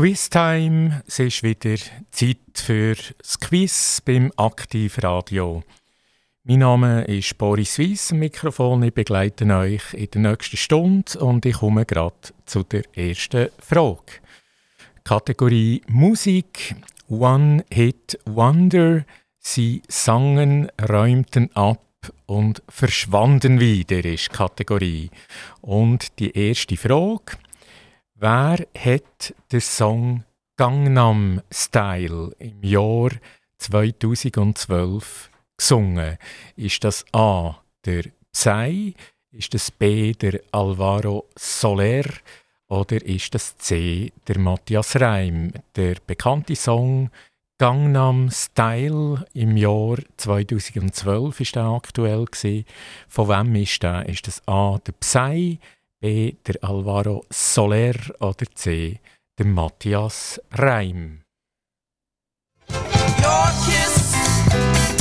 Quiztime. Es ist wieder Zeit für das Quiz beim Aktivradio. Mein Name ist Boris Weiss, Mikrofon. Ich begleite euch in der nächsten Stunde und ich komme gerade zu der ersten Frage. Kategorie Musik, One Hit Wonder. Sie sangen, räumten ab und verschwanden wieder, ist Kategorie. Und die erste Frage. Wer hat den Song Gangnam Style im Jahr 2012 gesungen? Ist das A. der Psy? Ist das B. der Alvaro Soler? Oder ist das C. der Matthias Reim? Der bekannte Song Gangnam Style im Jahr 2012 ist der aktuell gewesen. Von wem ist der? Ist das A. der Psy? B. der Alvaro Soler oder C. der Matthias Reim. Your kiss.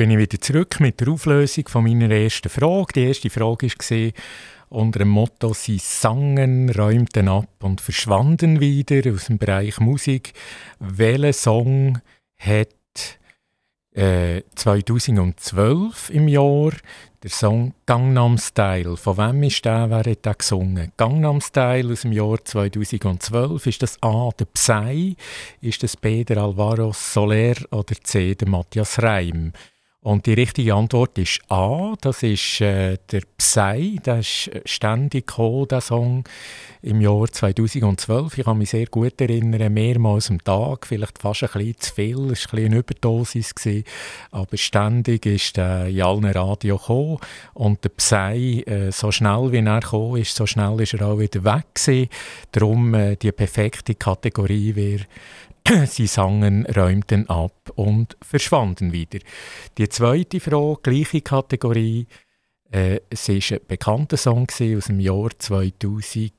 Bin ich wieder zurück mit der Auflösung von meiner ersten Frage. Die erste Frage war unter dem Motto «Sie sangen, räumten ab und verschwanden wieder» aus dem Bereich Musik. Welcher Song hat äh, 2012 im Jahr der Song Gangnam Style. Von wem ist der? Wer hat den gesungen? Gangnam Style aus dem Jahr 2012. Ist das A. der Psy? Ist das B. der Alvaro Soler oder C. der Matthias Reim? Und die richtige Antwort ist A. Das ist äh, der Psy. Der ist ständig gekommen, der Song im Jahr 2012. Ich kann mich sehr gut erinnern, mehrmals am Tag, vielleicht fast ein bisschen zu viel. Es war ein eine Überdosis. Gewesen, aber ständig ist er in allen Radio gekommen. Und der Psy, äh, so schnell wie er gekommen ist, so schnell ist er auch wieder weg gewesen. Darum äh, die perfekte Kategorie wäre Sie sangen, räumten ab und verschwanden wieder. Die zweite Frage, gleiche Kategorie. Äh, es war ein bekannter Song aus dem Jahr 2000,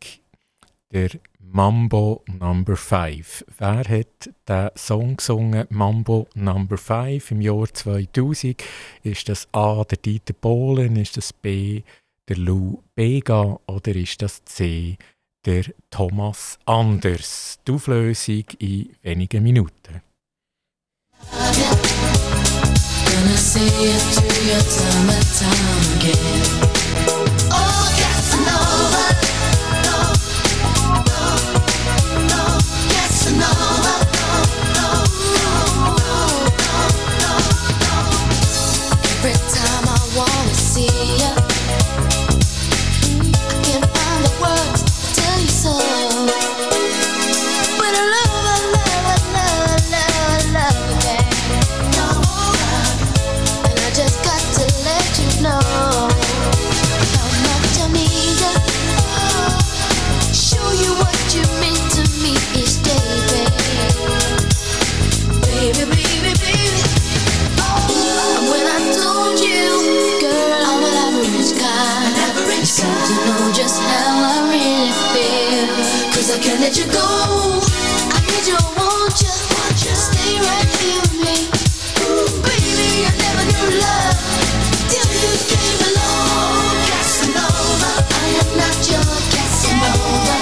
der Mambo Number 5. Wer hat den Song gesungen, Mambo Number 5 im Jahr 2000? Ist das A, der Dieter Bohlen, ist das B, der Lou Bega oder ist das C, der Thomas Anders. Die Auflösung in wenigen Minuten. Gonna see it through your time and time again. Can't let you go. I need you, want you. Stay right here with me. baby, I never knew love till you came along. Casanova, I am not your Casanova.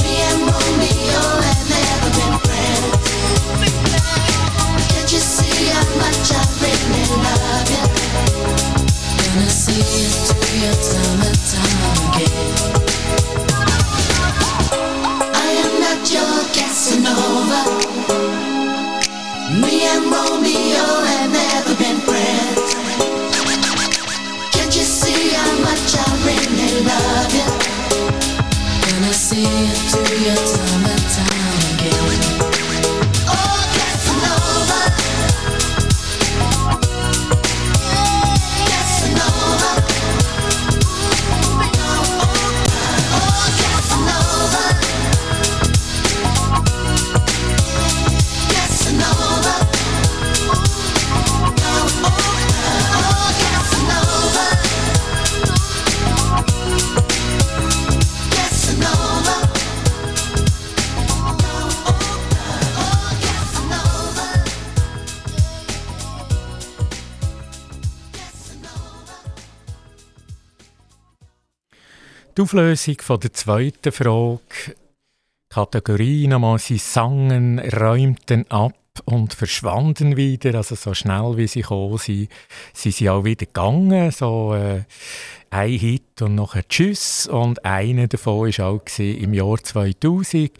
Me and Romeo have never been friends. Can't you see how much I love? Gonna see you through supernova. Me and Romeo and Auflösung von der zweiten Frage. Kategorie nochmal, sie sangen, räumten ab und verschwanden wieder, also so schnell wie sie gekommen sind, sind sie auch wieder gegangen, so äh, ein Hit und nachher Tschüss. Und einer davon war auch im Jahr 2000.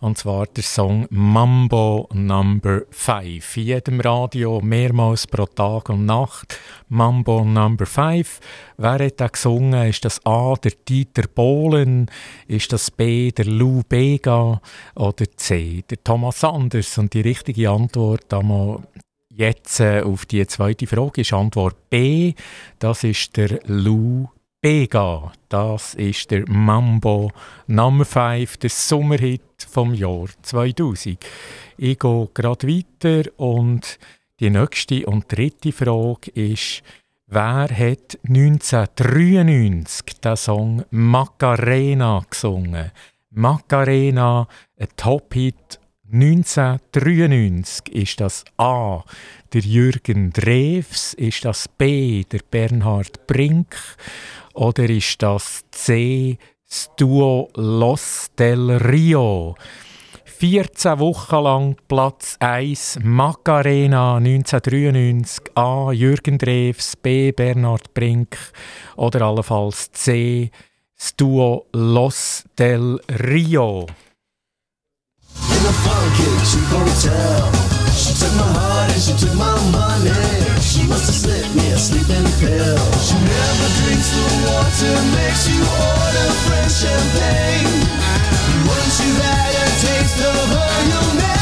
Und zwar der Song Mambo Number 5. In jedem Radio mehrmals pro Tag und Nacht. Mambo Number 5. Wer hat da gesungen? Ist das A, der Dieter Bohlen? Ist das B, der Lou Bega? Oder C, der Thomas Anders? Und die richtige Antwort einmal jetzt äh, auf die zweite Frage ist Antwort B. Das ist der Lou Bega. Das ist der Mambo Nummer 5, der Sommerhit vom Jahr 2000. Ich gehe gerade weiter und die nächste und dritte Frage ist, wer hat 1993 den Song Macarena gesungen? Macarena, ein Top-Hit 1993 ist das A, der Jürgen Drews, ist das B, der Bernhard Brink oder ist das C, das Duo Los del Rio? 14 Wochen lang Platz 1 Macarena 1993 A. Jürgen Drews, B. Bernhard Brink oder allenfalls C. Das Duo Los del Rio. In a funky cheap hotel She took my heart and she took my money. She must have slipped me a sleeping pill. She never drinks the water Makes you order French champagne. Once you've had a taste of her You'll never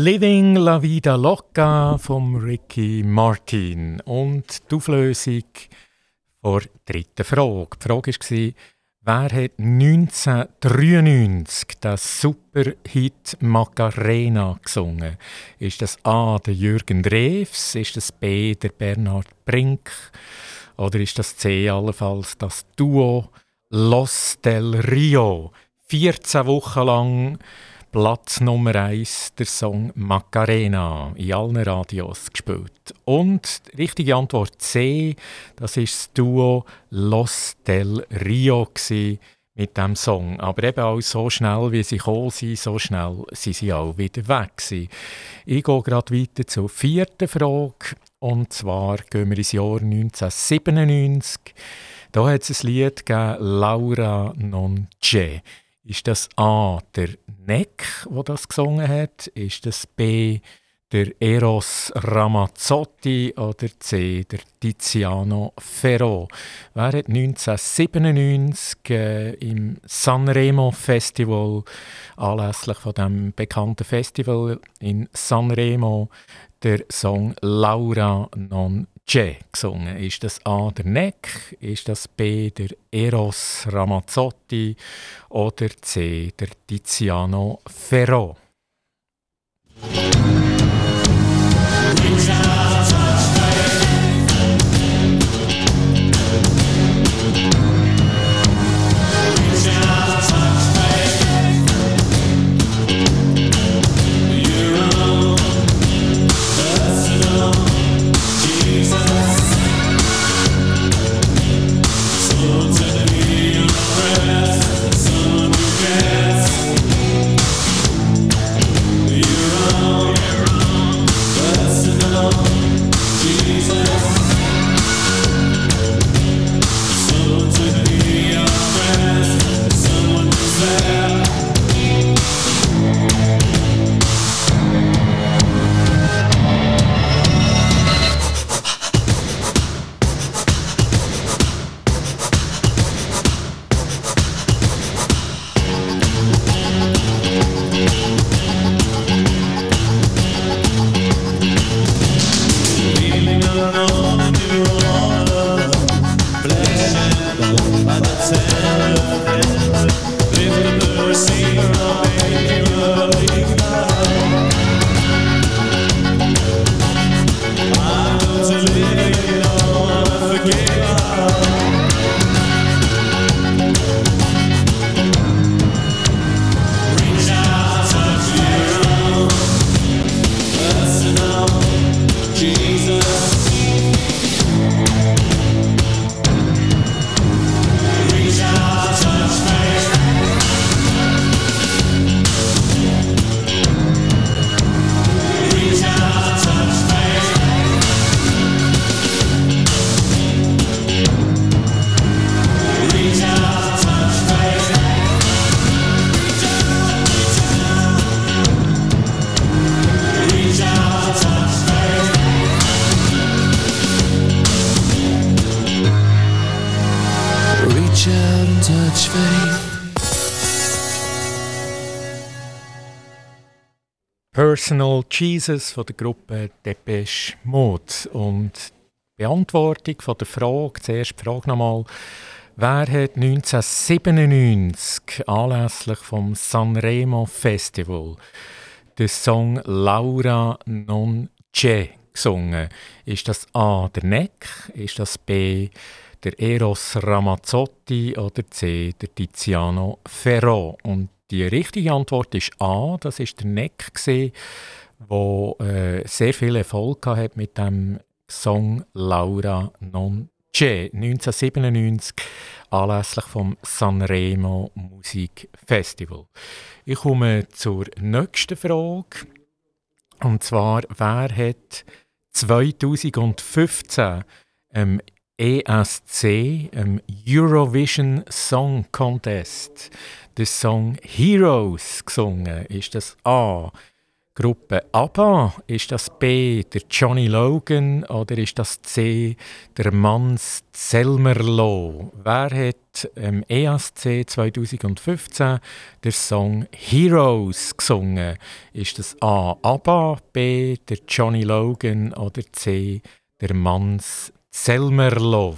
Living La Vida Loca vom Ricky Martin. Und die Auflösung vor der dritten Frage. Die Frage war, wer hat 1993 das Superhit Macarena gesungen? Ist das A. der Jürgen Drews? Ist das B. der Bernhard Brink? Oder ist das C. allenfalls das Duo Los del Rio? 14 Wochen lang Platz Nummer 1, der Song Macarena, in allen Radios gespielt. Und die richtige Antwort C, das ist das Duo Los del Rio mit dem Song. Aber eben auch so schnell, wie sie gekommen sind, so schnell sind sie auch wieder weg gewesen. Ich gehe gerade weiter zur vierten Frage. Und zwar gehen wir ins Jahr 1997. Da hat es ein Lied gegeben, Laura non c'è. Ist das A, der Neck, der das gesungen hat? Ist das B, der Eros Ramazzotti oder C, der Tiziano Ferro? Wer hat 1997 äh, im Sanremo Festival, anlässlich von dem bekannten Festival in Sanremo, der Song Laura non gesungen. Ist das A der Neck, ist das B der Eros Ramazzotti oder C der Tiziano Ferro? Personal Jesus von der Gruppe Depeche Mode. Und die Beantwortung von der Frage, zuerst die Frage nochmal, wer hat 1997 anlässlich vom Sanremo Festival den Song Laura non c'è gesungen? Ist das A der Neck, ist das B der Eros Ramazzotti oder C der Tiziano Ferro? Und die richtige Antwort ist A, das ist der Neck, der äh, sehr viel Erfolg hat mit dem Song Laura non c'è 1997 anlässlich vom Sanremo Musikfestival. Ich komme zur nächsten Frage. Und zwar, wer hat 2015 ähm, ESC, ähm, Eurovision Song Contest, den Song Heroes gesungen? Ist das A. Gruppe ABBA? Ist das B. der Johnny Logan oder ist das C. der Manns Zelmerlo? Wer hat im ESC 2015 den Song Heroes gesungen? Ist das A. ABBA, B. der Johnny Logan oder C. der Manns Zelmerlo?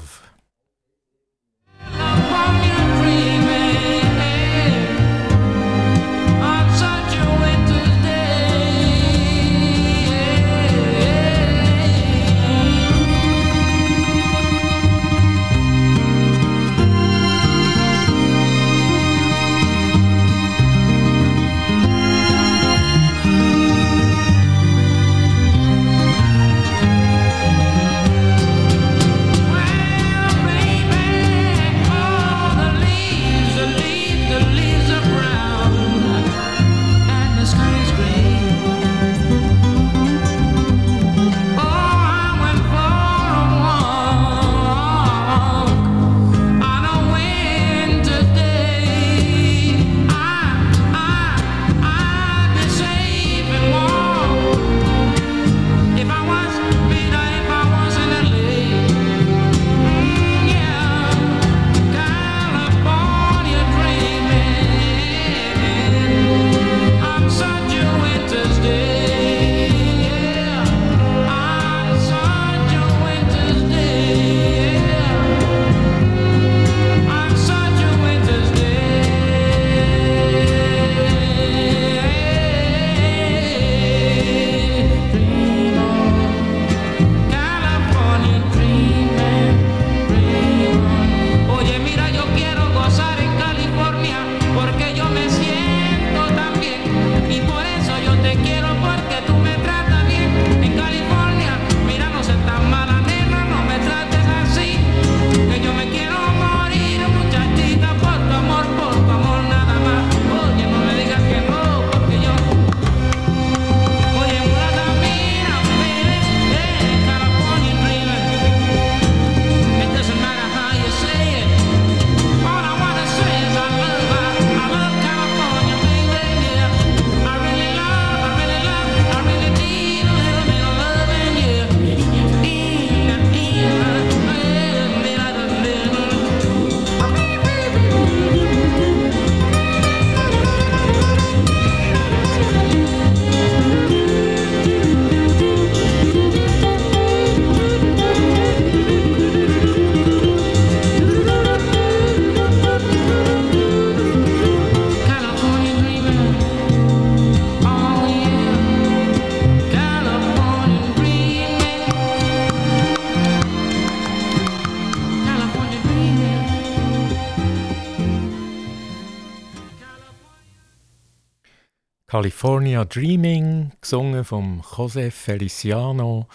California Dreaming, gesungen vom José Feliciano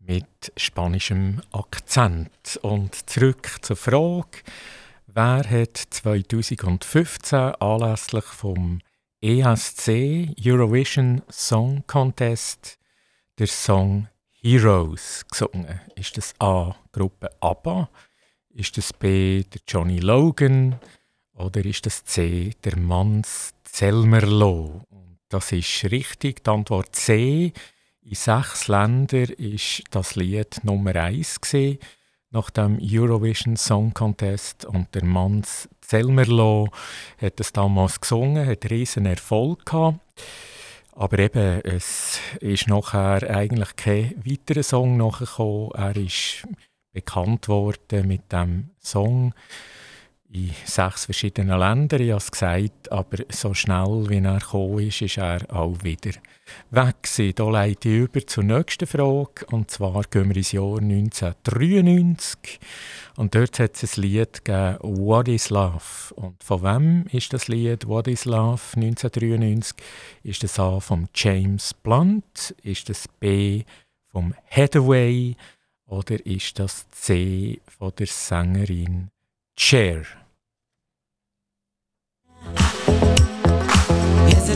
mit spanischem Akzent. Und zurück zur Frage, wer hat 2015 anlässlich vom ESC Eurovision Song Contest der Song Heroes gesungen? Ist das A. Gruppe ABBA? Ist das B. der Johnny Logan? Oder ist das C. der Manns Zelmerlo? Das ist richtig. Die Antwort C. In sechs Ländern ist das Lied Nummer eins gesehen nach dem Eurovision Song Contest und der Manns Zelmerlo hat es damals gesungen, hat riesen Erfolg gehabt. Aber eben, es ist nachher eigentlich kein weiterer Song nachgekommen. Er ist bekannt worden mit dem Song in sechs verschiedenen Ländern, ich habe es gesagt, aber so schnell wie er gekommen ist, ist er auch wieder weg gewesen. Da leite ich über zur nächsten Frage, und zwar gehen wir ins Jahr 1993 und dort hat es ein Lied gegeben, «What is Love?» Und von wem ist das Lied «What is Love?» 1993? Ist das A von James Blunt? Ist das B vom Hathaway? Oder ist das C von der Sängerin Cher? Is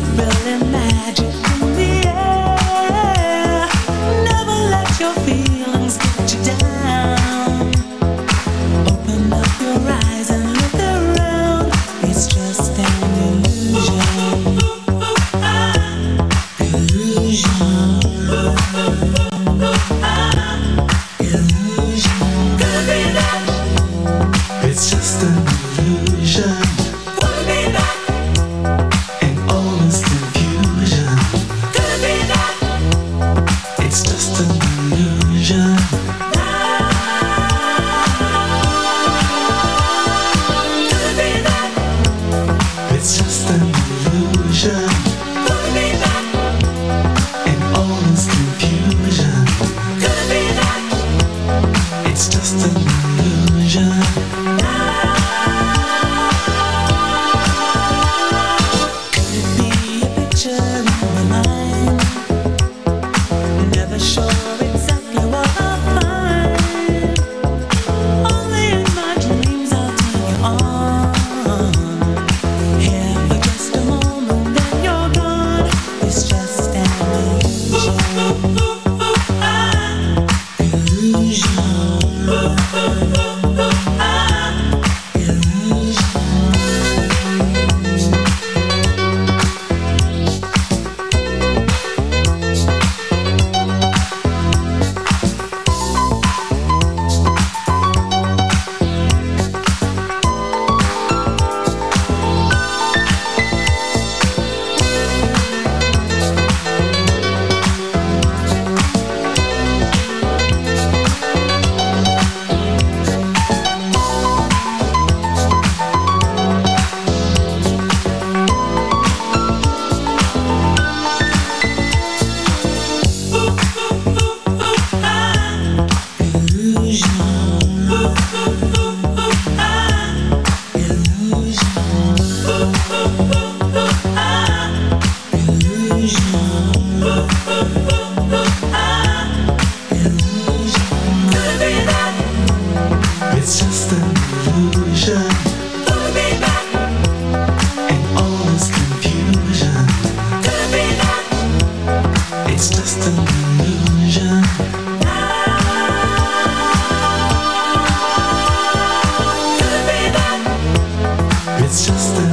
It's just a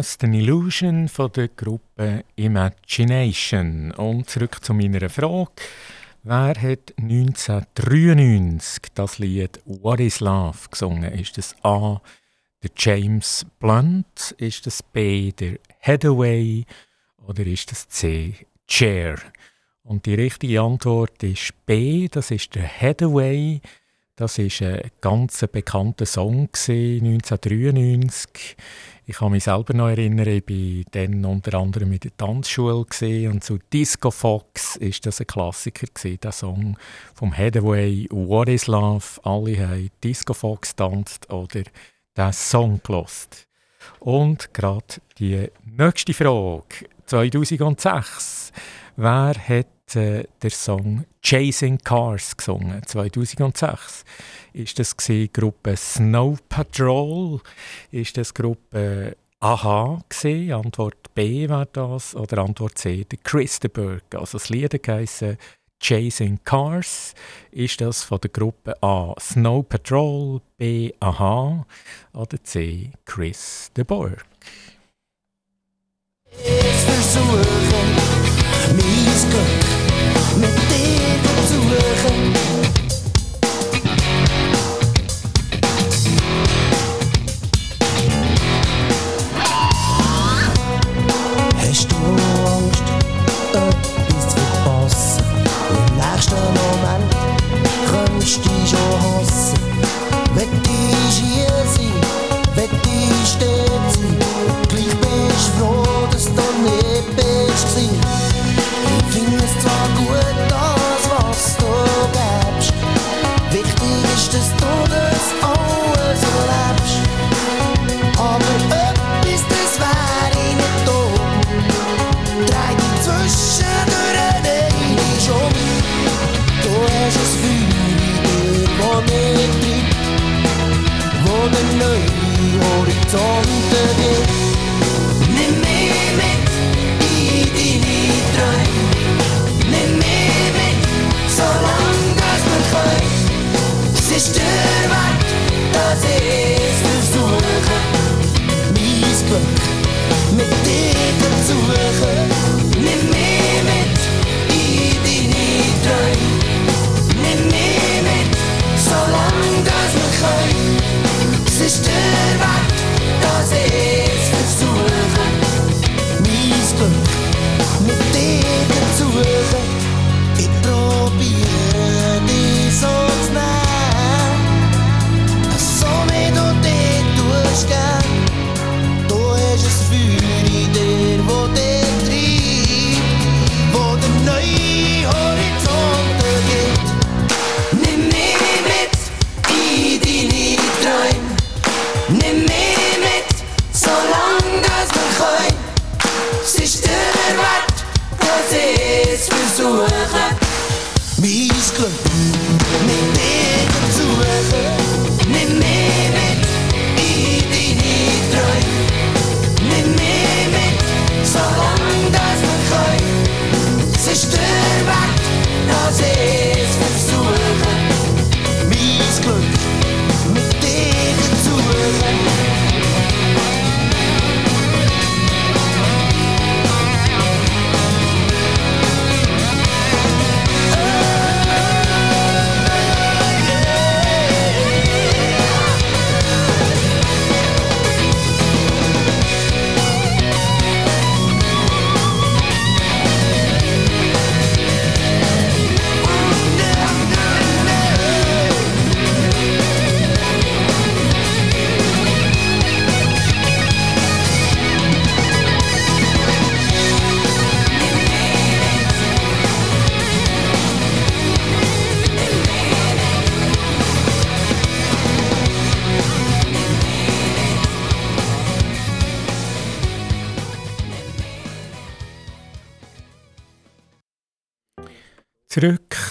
Just an Illusion von der Gruppe Imagination. Und zurück zu meiner Frage. Wer hat 1993 das Lied What is Love gesungen? Ist das A. der James Blunt? Ist das B. der Hathaway? Oder ist das C. Chair? Und die richtige Antwort ist B. Das ist der Hathaway. Das ist ein ganz bekannter Song 1993. Ich kann mich selber noch erinnern, ich war dann unter anderem in der Tanzschule und zu Disco Fox ist das ein Klassiker gewesen, der Song vom Hathaway What is Love. Alle haben Disco Fox tanzt oder den Song gelost. Und gerade die nächste Frage, 2006. Wer hat äh, der Song Chasing Cars gesungen? 2006. Ist das die Gruppe Snow Patrol? Ist das Gruppe Aha gesehen? Antwort B war das oder Antwort C der Christenberg. Also das Lied heisst Chasing Cars. Ist das von der Gruppe A Snow Patrol, B Aha oder C Chris de Borg? Ich versuche, mein Glück neue Horizonte gibt. Nimm mich mit in deine Träume. Nimm mich mit, solange das wir können. Es ist der Weg, dass ich versuche. Mein Glück mit dir zu suchen. Nimm mich mit in deine Träume. Nimm mich mit, solange das wir können. Es ist der Weg,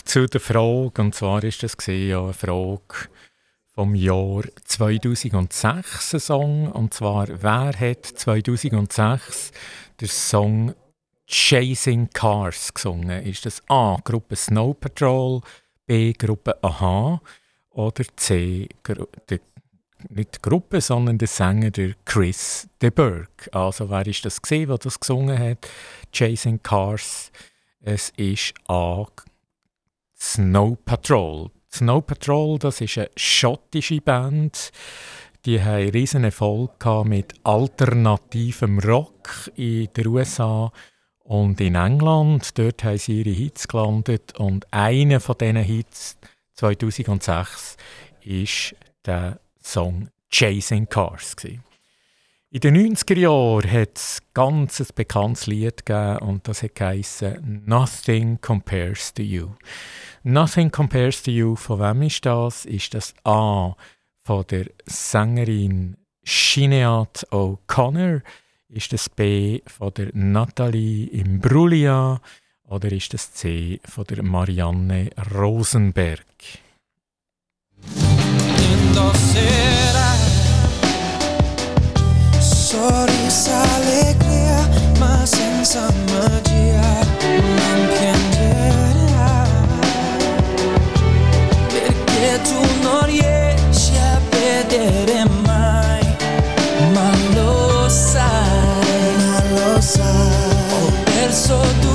zu der Frage, und zwar ist das ja eine Frage vom Jahr 2006, ein Song, und zwar, wer hat 2006 den Song Chasing Cars gesungen? Ist das A, Gruppe Snow Patrol, B, Gruppe Aha oder C, Gru die nicht die Gruppe, sondern der Sänger, der Chris de Burgh. Also wer ist das gesehen, der das gesungen hat? Chasing Cars. Es ist A. Snow Patrol. Snow Patrol, das ist eine schottische Band. Die haben riesen Erfolg mit alternativem Rock in den USA und in England. Dort haben sie ihre Hits gelandet und einer von diesen Hits 2006 ist der Song Chasing Cars. In den 90er Jahren hat es ganz ein bekanntes Lied gegeben und das geheißen Nothing Compares to You. Nothing Compares to You, von wem ist das? Ist das A von der Sängerin Sinead O'Connor? Ist das B von der Nathalie Imbruglia? Oder ist das C von der Marianne Rosenberg? Indosera Sorrisa alegria ma senza magia non piangerà verso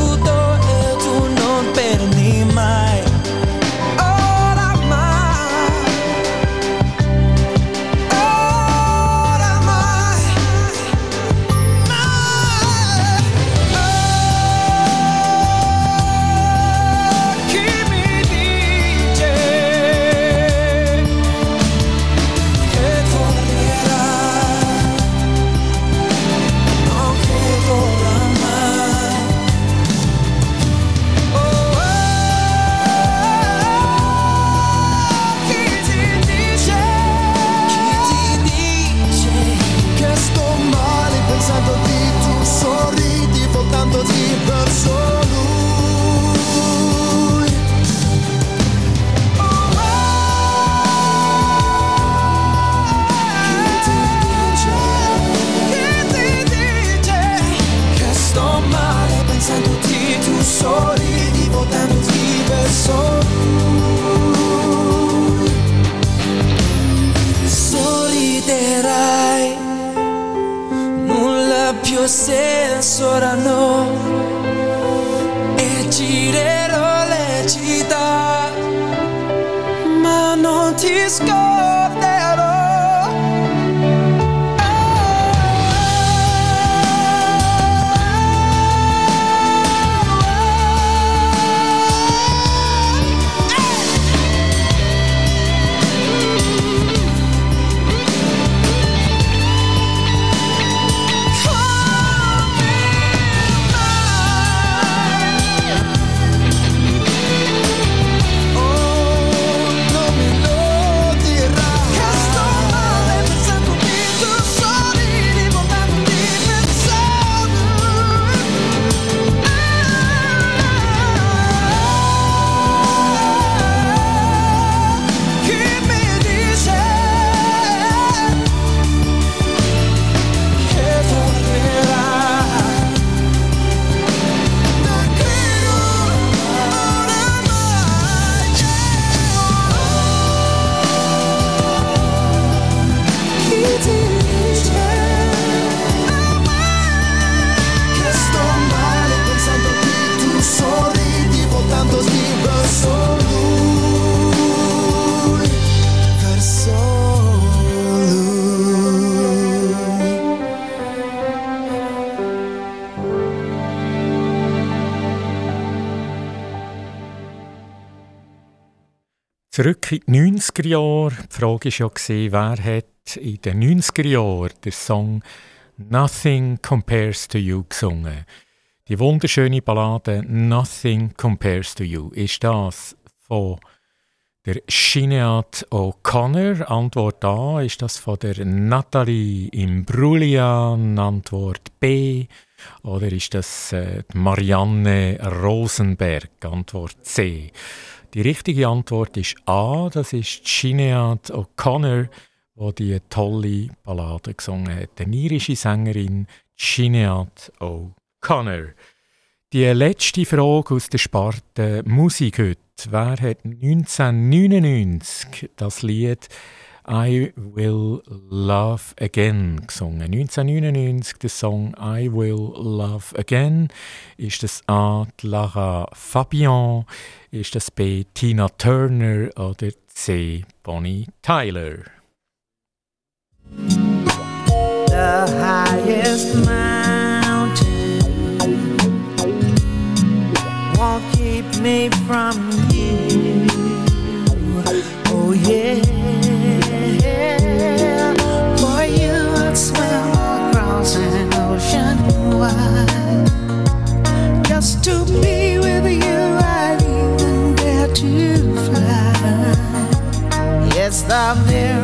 Zurück in die 90er Jahre. Die Frage war ja, wer hat in den 90er Jahren den Song Nothing Compares to You gesungen. Die wunderschöne Ballade Nothing Compares to You. Ist das von der Sinead O'Connor? Antwort A. Ist das von der Nathalie Imbruglia? Antwort B. Oder ist das äh, Marianne Rosenberg? Antwort C. Die richtige Antwort ist A, das ist Sinead O'Connor, die die tolle Ballade gesungen hat. Eine irische Sängerin Sinead O'Connor. Die letzte Frage aus der Sparte Musik heute. Wer hat 1999 das Lied I Will Love Again gesungen. 1999 der Song I Will Love Again. Ist das A. Lara Fabian? Ist das B. Tina Turner? Oder C. Bonnie Tyler? the highest mountain won't keep me from you. Oh yeah, It's the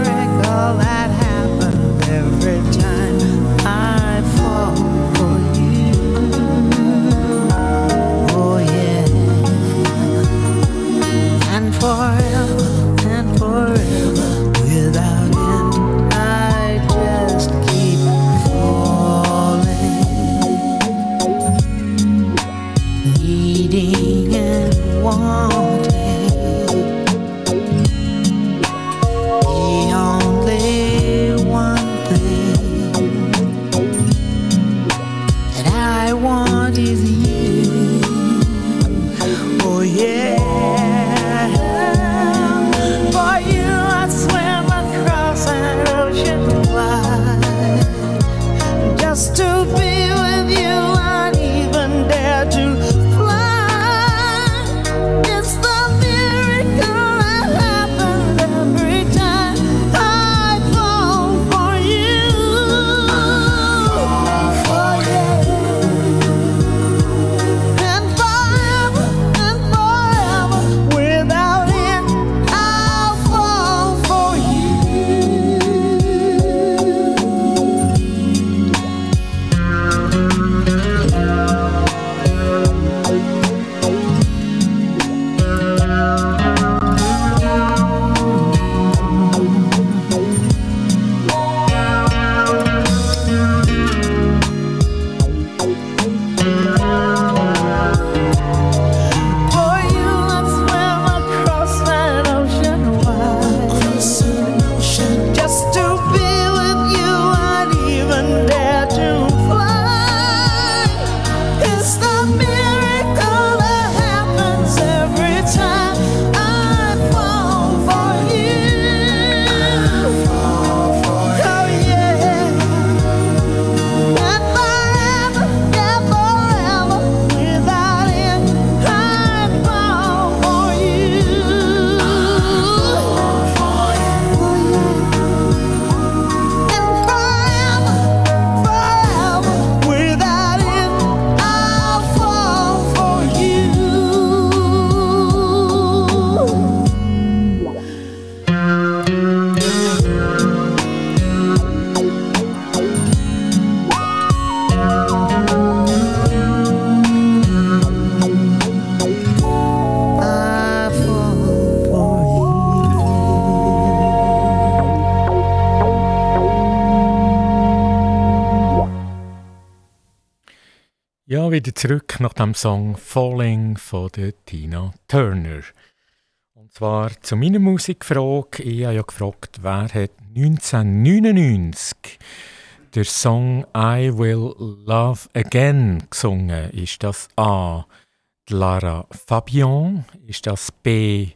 Ja, wieder zurück nach dem Song Falling von der Tina Turner. Und zwar zu meiner Musikfrage. Ich habe ja gefragt, wer hat 1999 der Song I Will Love Again gesungen? Ist das A. Lara Fabian? Ist das B.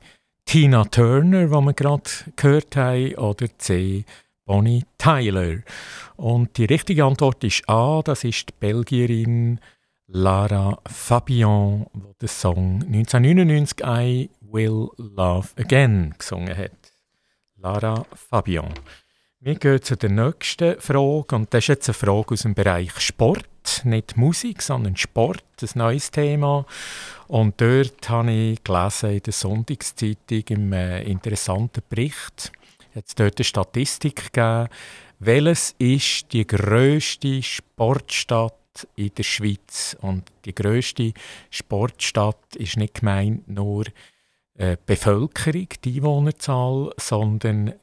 Tina Turner, die wir gerade gehört haben? Oder C. Bonnie Tyler? Und die richtige Antwort ist A. Das ist die Belgierin Lara Fabian, die den Song 1999 I Will Love Again gesungen hat. Lara Fabian. Wir gehen zu der nächsten Frage und das ist jetzt eine Frage aus dem Bereich Sport, nicht Musik, sondern Sport, ein neues Thema. Und dort habe ich gelesen in der Sonntagszeitung im äh, interessanten Bericht, jetzt dort eine Statistik gegeben, welches ist die grösste Sportstadt in der Schweiz. Und die grösste Sportstadt ist nicht gemeint nur äh, die Bevölkerung, die Einwohnerzahl, sondern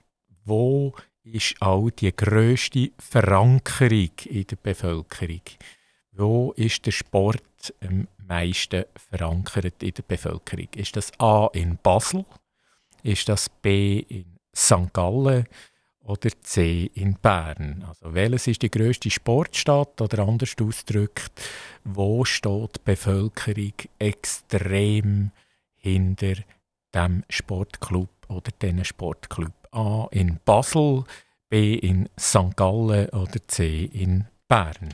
wo ist auch die grösste Verankerung in der Bevölkerung. Wo ist der Sport am meisten verankert in der Bevölkerung? Ist das A in Basel? Ist das B in St. Gallen? Oder C in Bern? Also welches ist die grösste Sportstadt oder anders ausgedrückt, wo steht die Bevölkerung extrem hinter dem Sportclub oder diesen Sportclub? A in Basel, B in St. Gallen oder C in Bern?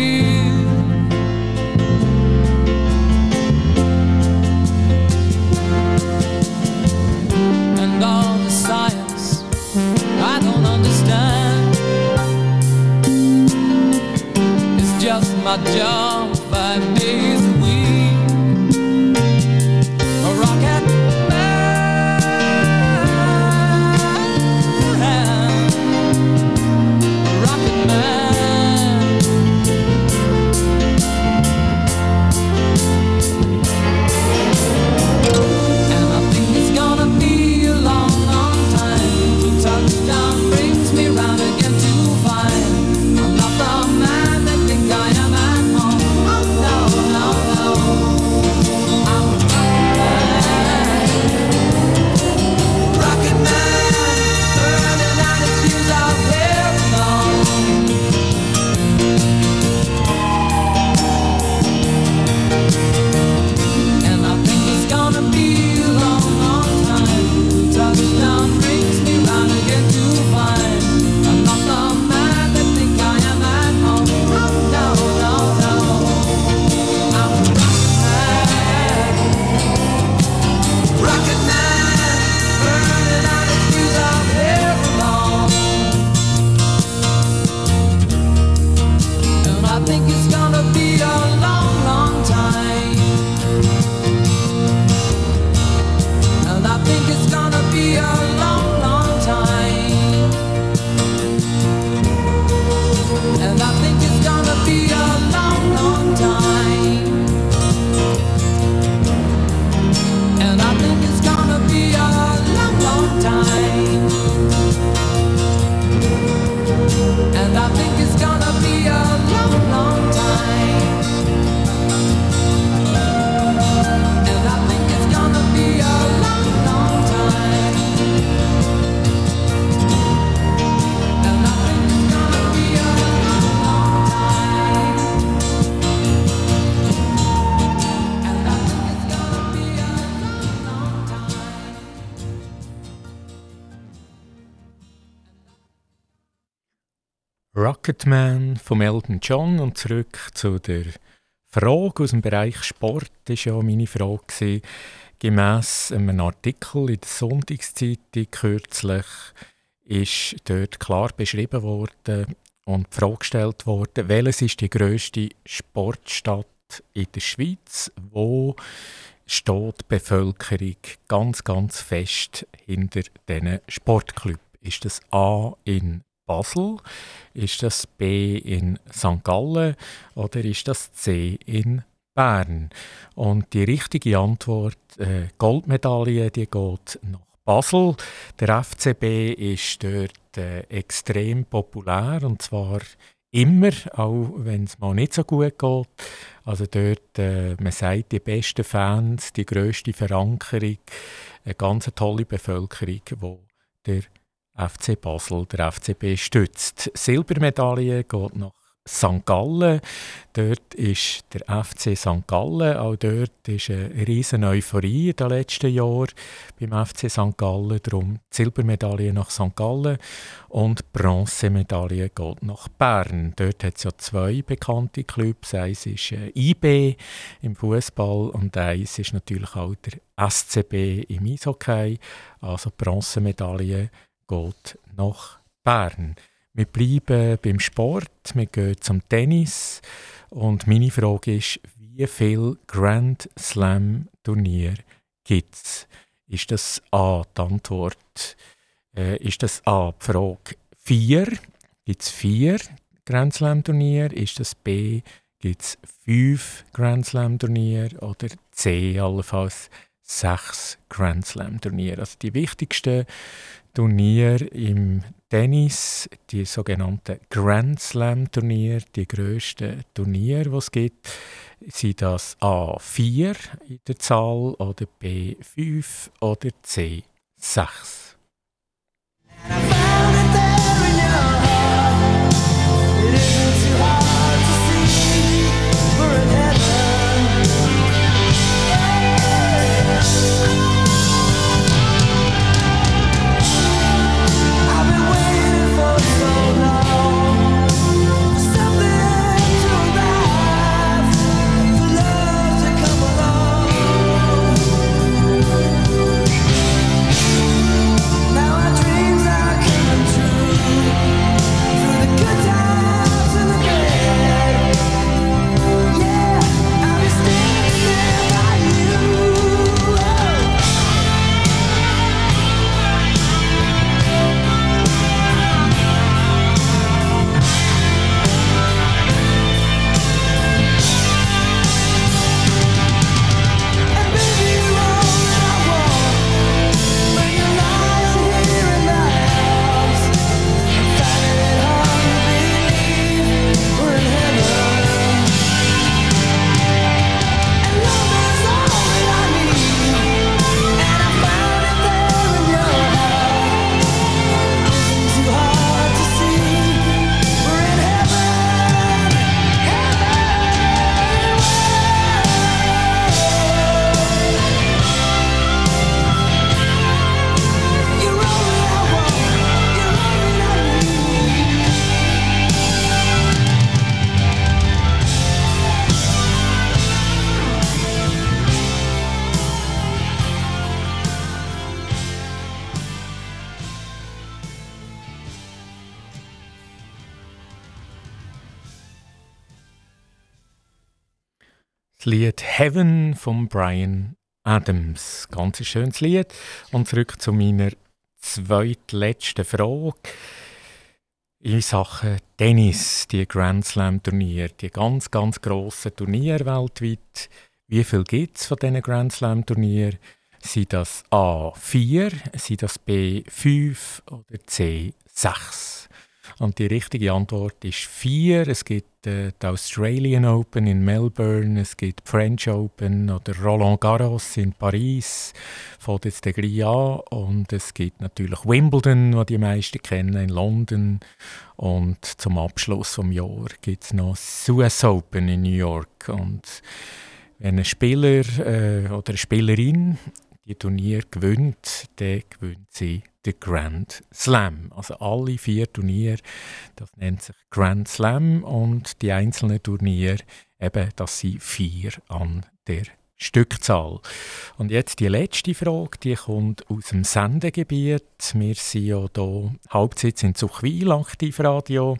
My job Vom Elton John und zurück zu der Frage aus dem Bereich Sport ist ja meine Frage gewesen. Gemäss einem Artikel in der Sonntagszeitung kürzlich ist dort klar beschrieben worden und die Frage gestellt worden, welches ist die grösste Sportstadt in der Schweiz, wo steht die Bevölkerung ganz, ganz fest hinter diesen Sportclub. Ist das A in Basel, ist das B in St. Gallen oder ist das C in Bern? Und die richtige Antwort, äh, Goldmedaille, die geht nach Basel. Der FCB ist dort äh, extrem populär und zwar immer, auch wenn es mal nicht so gut geht. Also dort, äh, man sagt, die besten Fans, die grösste Verankerung, eine ganz tolle Bevölkerung, wo der FC Basel, der FCB, stützt. Silbermedaille geht nach St. Gallen. Dort ist der FC St. Gallen. Auch dort ist eine riesen Euphorie in den letzten Jahren beim FC St. Gallen. Darum Silbermedaille nach St. Gallen und Bronzemedaille geht nach Bern. Dort hat es ja zwei bekannte Clubs. Eins ist äh, IB im Fußball und eins ist natürlich auch der SCB im Eishockey. Also Bronzemedaille geht nach Bern. Wir bleiben beim Sport, wir gehen zum Tennis und meine Frage ist, wie viele Grand Slam Turnier gibt es Ist das A die Antwort? Äh, ist das A die Frage 4? Gibt es vier Grand Slam Turnier? Ist das B? Gibt es fünf Grand Slam Turnier? Oder C allenfalls sechs Grand Slam Turnier? Also die wichtigsten Turnier im Tennis, die sogenannten Grand Slam Turnier, die grössten Turnier, die es gibt, sind das A4 in der Zahl oder B5 oder C6. Das Lied Heaven von Brian Adams. Ganz schönes Lied. Und zurück zu meiner zweitletzten Frage. In Sachen Tennis, die Grand Slam Turnier, die ganz, ganz grossen Turniere weltweit. Wie viel gibt es von diesen Grand Slam Turnier? Sind das A 4, sind das B 5 oder C 6? Und die richtige Antwort ist 4. Es gibt äh, die Australian Open in Melbourne, es gibt die French Open oder Roland Garros in Paris, fängt jetzt gleich an. Und es gibt natürlich Wimbledon, was die meisten kennen, in London. Und zum Abschluss des Jahres gibt es noch das US Open in New York. Und wenn ein Spieler äh, oder eine Spielerin die Turnier gewinnt, dann gewinnt sie den Grand Slam. Also alle vier Turniere, das nennt sich Grand Slam und die einzelnen Turniere, eben, das sind vier an der Stückzahl. Und jetzt die letzte Frage, die kommt aus dem Sendegebiet. Wir sind ja hier Hauptsitz in Zuchwil, Aktivradio.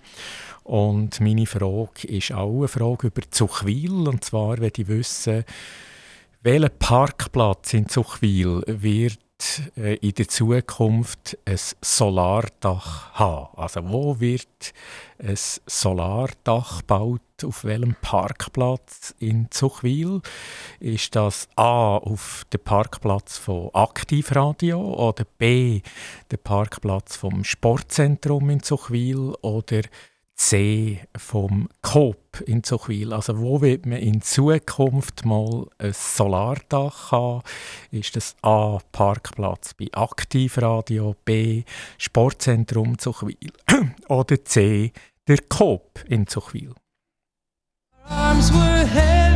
Und meine Frage ist auch eine Frage über Zuchwil. Und zwar möchte ich wissen, welcher Parkplatz in Zuchwil wird äh, in der Zukunft ein Solardach haben? Also wo wird ein Solardach gebaut? Auf welchem Parkplatz in Zuchwil? Ist das A auf dem Parkplatz von Aktivradio oder B der Parkplatz vom Sportzentrum in Zuchwil oder C vom Coop in Zuchwil. Also wo wird man in Zukunft mal ein Solardach haben? Ist das A Parkplatz bei Aktivradio, B Sportzentrum Zuchwil oder C der Coop in Zuchwil? Arms were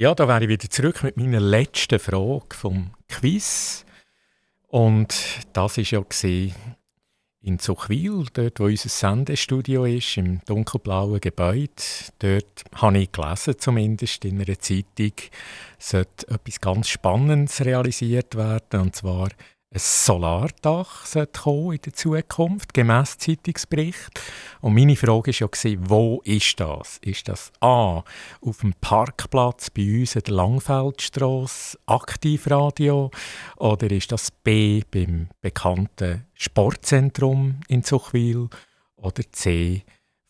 Ja, da wäre ich wieder zurück mit meiner letzten Frage vom Quiz. Und das ist ja in Zuchwil, dort wo unser Sendestudio ist, im dunkelblauen Gebäude. Dort habe ich gelesen, zumindest in einer Zeitung, sollte etwas ganz Spannendes realisiert werden, und zwar ein Solardach kommen in der Zukunft, gemäss Zeitungsbericht. Und meine Frage war ja, wo ist das? Ist das A, auf dem Parkplatz bei uns in der Langfeldstrasse, Aktivradio, oder ist das B, beim bekannten Sportzentrum in Zuchwil, oder C,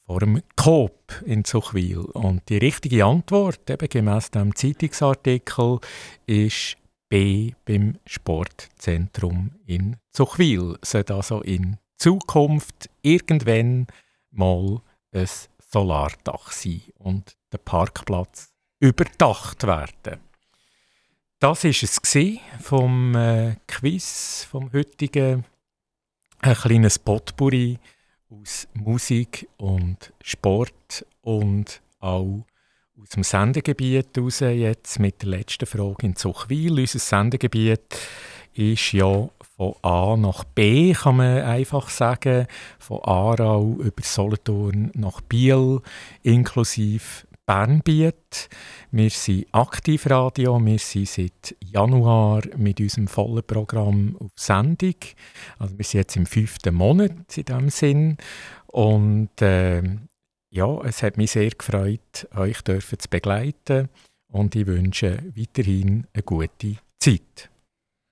vor dem Coop in Zuchwil? Und die richtige Antwort, eben gemäss dem Zeitungsartikel, ist B beim Sportzentrum in Zuchwil. Sollte also in Zukunft irgendwann mal ein Solardach sein und der Parkplatz überdacht werden. Das ist es vom äh, Quiz vom heutigen ein kleines Potpourri aus Musik und Sport und auch aus dem Sendegebiet raus, jetzt mit der letzten Frage in Zuchwil. Unser Sendegebiet ist ja von A nach B, kann man einfach sagen. Von Aarau über Solothurn nach Biel, inklusive Bernbiet. Wir sind Aktivradio, wir sind seit Januar mit unserem vollen Programm auf Sendung. Also wir sind jetzt im fünften Monat in diesem Sinn. Und äh, ja, es hat mich sehr gefreut, euch zu begleiten und ich wünsche weiterhin eine gute Zeit.